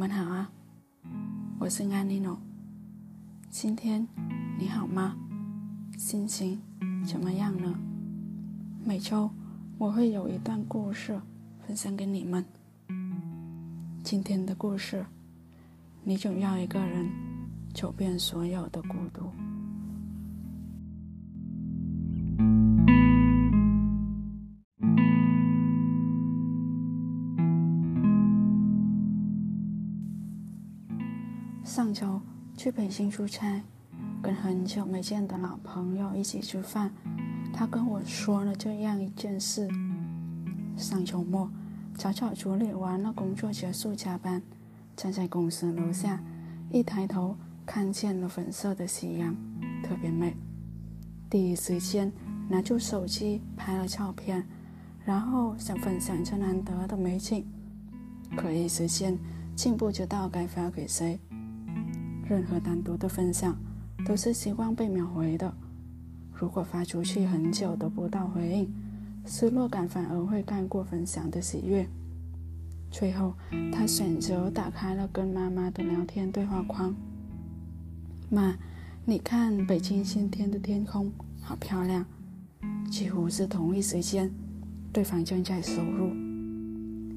们好啊，我是安妮诺。今天你好吗？心情怎么样呢？每周我会有一段故事分享给你们。今天的故事，你总要一个人走遍所有的孤独。上周去北京出差，跟很久没见的老朋友一起吃饭。他跟我说了这样一件事：上周末早早处理完了工作，结束加班，站在公司楼下，一抬头看见了粉色的夕阳，特别美。第一时间拿出手机拍了照片，然后想分享这难得的美景，可一时间竟不知道该发给谁。任何单独的分享都是希望被秒回的。如果发出去很久都不到回应，失落感反而会盖过分享的喜悦。最后，他选择打开了跟妈妈的聊天对话框：“妈，你看北京今天的天空好漂亮。”几乎是同一时间，对方正在输入：“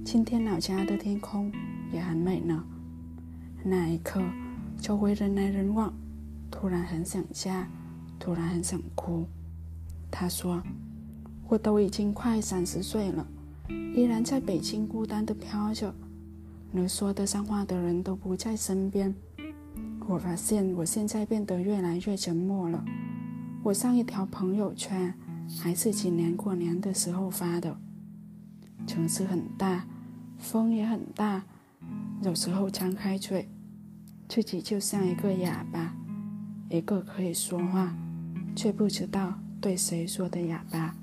今天老家的天空也很美呢。”那一刻。周围人来人往，突然很想家，突然很想哭。他说：“我都已经快三十岁了，依然在北京孤单地飘着，能说得上话的人都不在身边。我发现我现在变得越来越沉默了。我上一条朋友圈还是今年过年的时候发的。城市很大，风也很大，有时候张开嘴。”自己就像一个哑巴，一个可以说话却不知道对谁说的哑巴。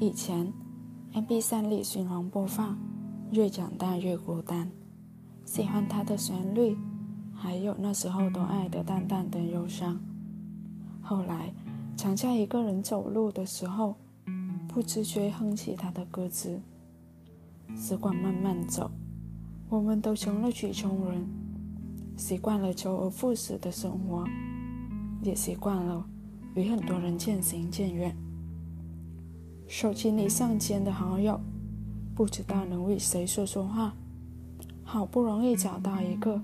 以前，MP 三里循环播放，越长大越孤单。喜欢它的旋律，还有那时候都爱的淡淡的忧伤。后来，常在一个人走路的时候。不自觉哼起他的歌词。时光慢慢走，我们都成了曲中人，习惯了周而复始的生活，也习惯了与很多人渐行渐远。手机里上千的好友，不知道能为谁说说话。好不容易找到一个，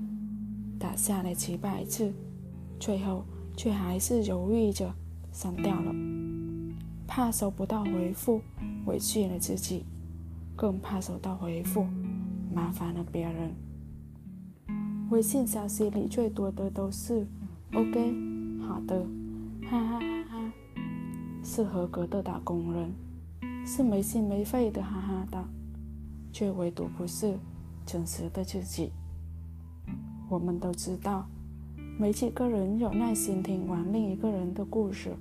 打下了几百字，最后却还是犹豫着删掉了。怕收不到回复，委屈了自己；更怕收到回复，麻烦了别人。微信消息里最多的都是 “OK”，好的，哈哈哈哈，是合格的打工人，是没心没肺的哈哈的，却唯独不是真实的自己。我们都知道，没几个人有耐心听完另一个人的故事。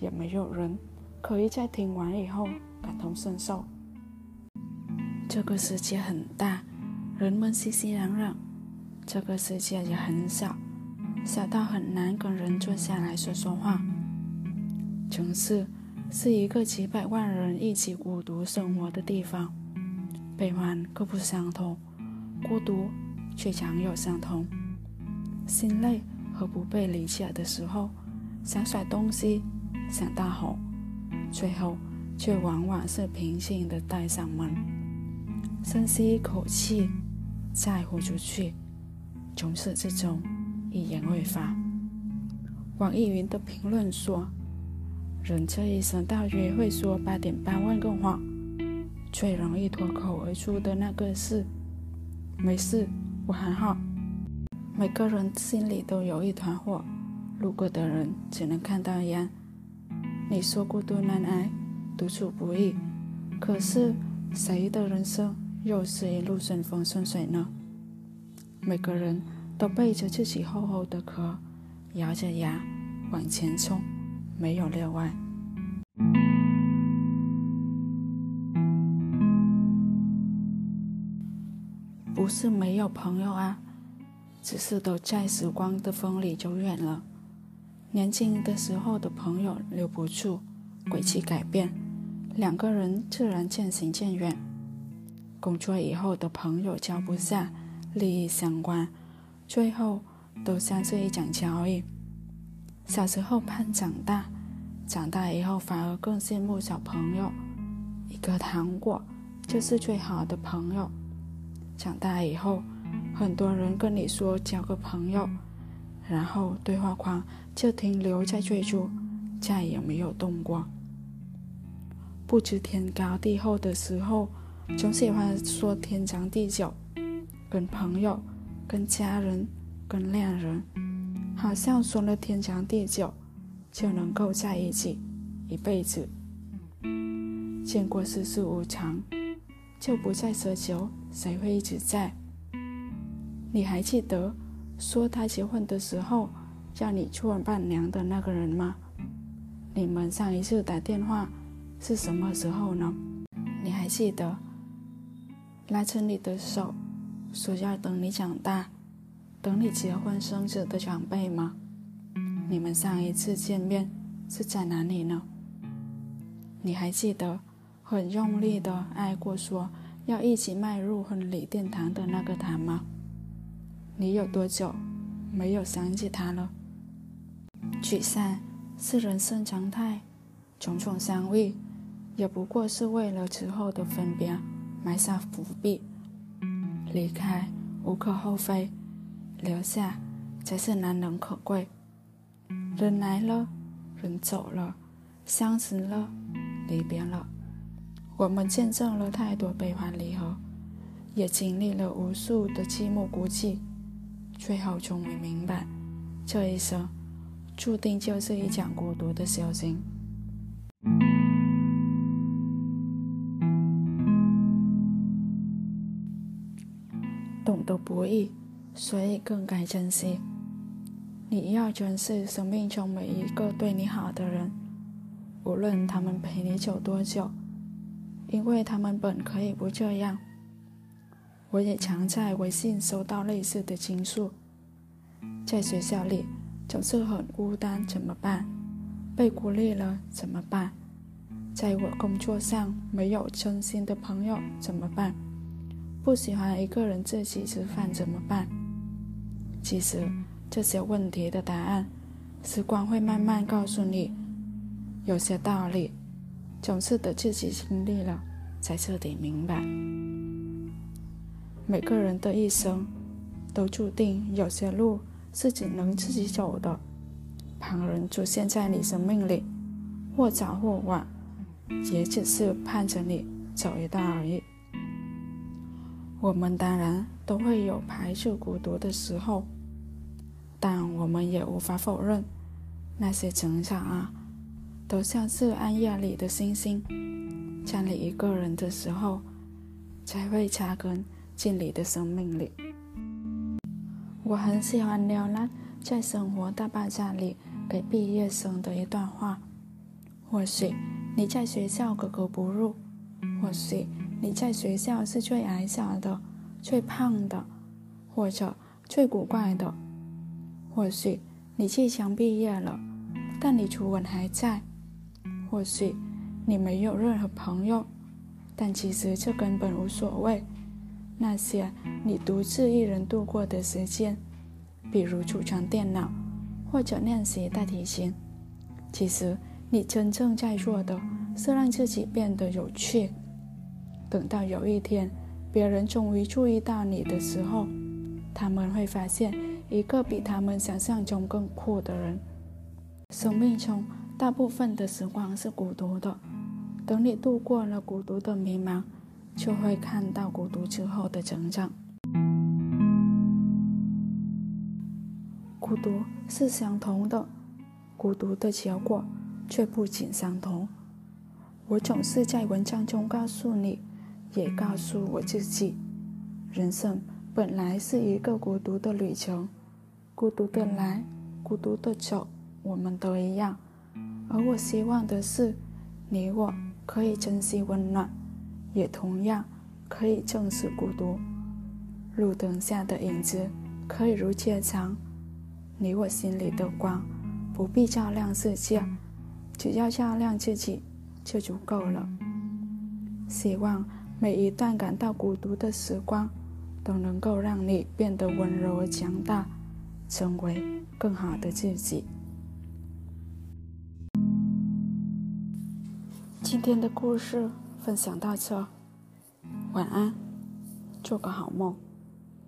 也没有人可以在听完以后感同身受。这个世界很大，人们熙熙攘攘；这个世界也很小，小到很难跟人坐下来说说话。城市是一个几百万人一起孤独生活的地方，悲欢各不相同，孤独却常有相同。心累和不被理解的时候，想甩东西。想大吼，最后却往往是平静的带上门，深吸一口气，再呼出去，从始至终一言未发。网易云的评论说：“人这一生大约会说八点八万个谎，最容易脱口而出的那个是‘没事，我很好’。每个人心里都有一团火，路过的人只能看到烟。”你说孤独难挨，独处不易，可是谁的人生又是一路顺风顺水呢？每个人都背着自己厚厚的壳，咬着牙往前冲，没有例外。不是没有朋友啊，只是都在时光的风里走远了。年轻的时候的朋友留不住，轨迹改变，两个人自然渐行渐远。工作以后的朋友交不下，利益相关，最后都像是一场交易。小时候盼长大，长大以后反而更羡慕小朋友。一个糖果就是最好的朋友。长大以后，很多人跟你说交个朋友，然后对话框就停留在最初，再也没有动过。不知天高地厚的时候，总喜欢说天长地久，跟朋友、跟家人、跟恋人，好像说了天长地久，就能够在一起一辈子。见过世事无常。就不再奢求谁会一直在。你还记得说他结婚的时候叫你做伴娘的那个人吗？你们上一次打电话是什么时候呢？你还记得拉着你的手说要等你长大，等你结婚生子的长辈吗？你们上一次见面是在哪里呢？你还记得？很用力的爱过，说要一起迈入婚礼殿堂的那个他吗？你有多久没有想起他了？聚散是人生常态，种种相遇也不过是为了之后的分别埋下伏笔。离开无可厚非，留下才是难能可贵。人来了，人走了，相识了，离别了。我们见证了太多悲欢离合，也经历了无数的寂寞孤寂，最后终于明白，这一生注定就是一场孤独的修行。懂得不易，所以更该珍惜。你要珍视生命中每一个对你好的人，无论他们陪你走多久。因为他们本可以不这样。我也常在微信收到类似的倾诉。在学校里总是很孤单，怎么办？被孤立了怎么办？在我工作上没有真心的朋友怎么办？不喜欢一个人自己吃饭怎么办？其实这些问题的答案，时光会慢慢告诉你。有些道理。总是得自己经历了，才彻底明白。每个人的一生，都注定有些路是只能自己走的。旁人出现在你生命里，或早或晚，也只是盼着你走一段而已。我们当然都会有排斥孤独的时候，但我们也无法否认，那些成长啊。都像是暗夜里的星星，在你一个人的时候，才会扎根进你的生命里。我很喜欢刘兰在《生活大爆炸》里给毕业生的一段话：或许你在学校格格不入，或许你在学校是最矮小的、最胖的，或者最古怪的；或许你即将毕业了，但你初吻还在。或许你没有任何朋友，但其实这根本无所谓。那些你独自一人度过的时间，比如组装电脑或者练习大提琴，其实你真正在做的是让自己变得有趣。等到有一天别人终于注意到你的时候，他们会发现一个比他们想象中更酷的人。生命中。大部分的时光是孤独的，等你度过了孤独的迷茫，就会看到孤独之后的成长。孤独是相同的，孤独的结果却不尽相同。我总是在文章中告诉你，也告诉我自己，人生本来是一个孤独的旅程，孤独的来，孤独的走，我们都一样。而我希望的是，你我可以珍惜温暖，也同样可以正视孤独。路灯下的影子可以如切长，你我心里的光不必照亮世界，只要照亮自己就足够了。希望每一段感到孤独的时光，都能够让你变得温柔而强大，成为更好的自己。今天的故事分享到这，晚安，做个好梦。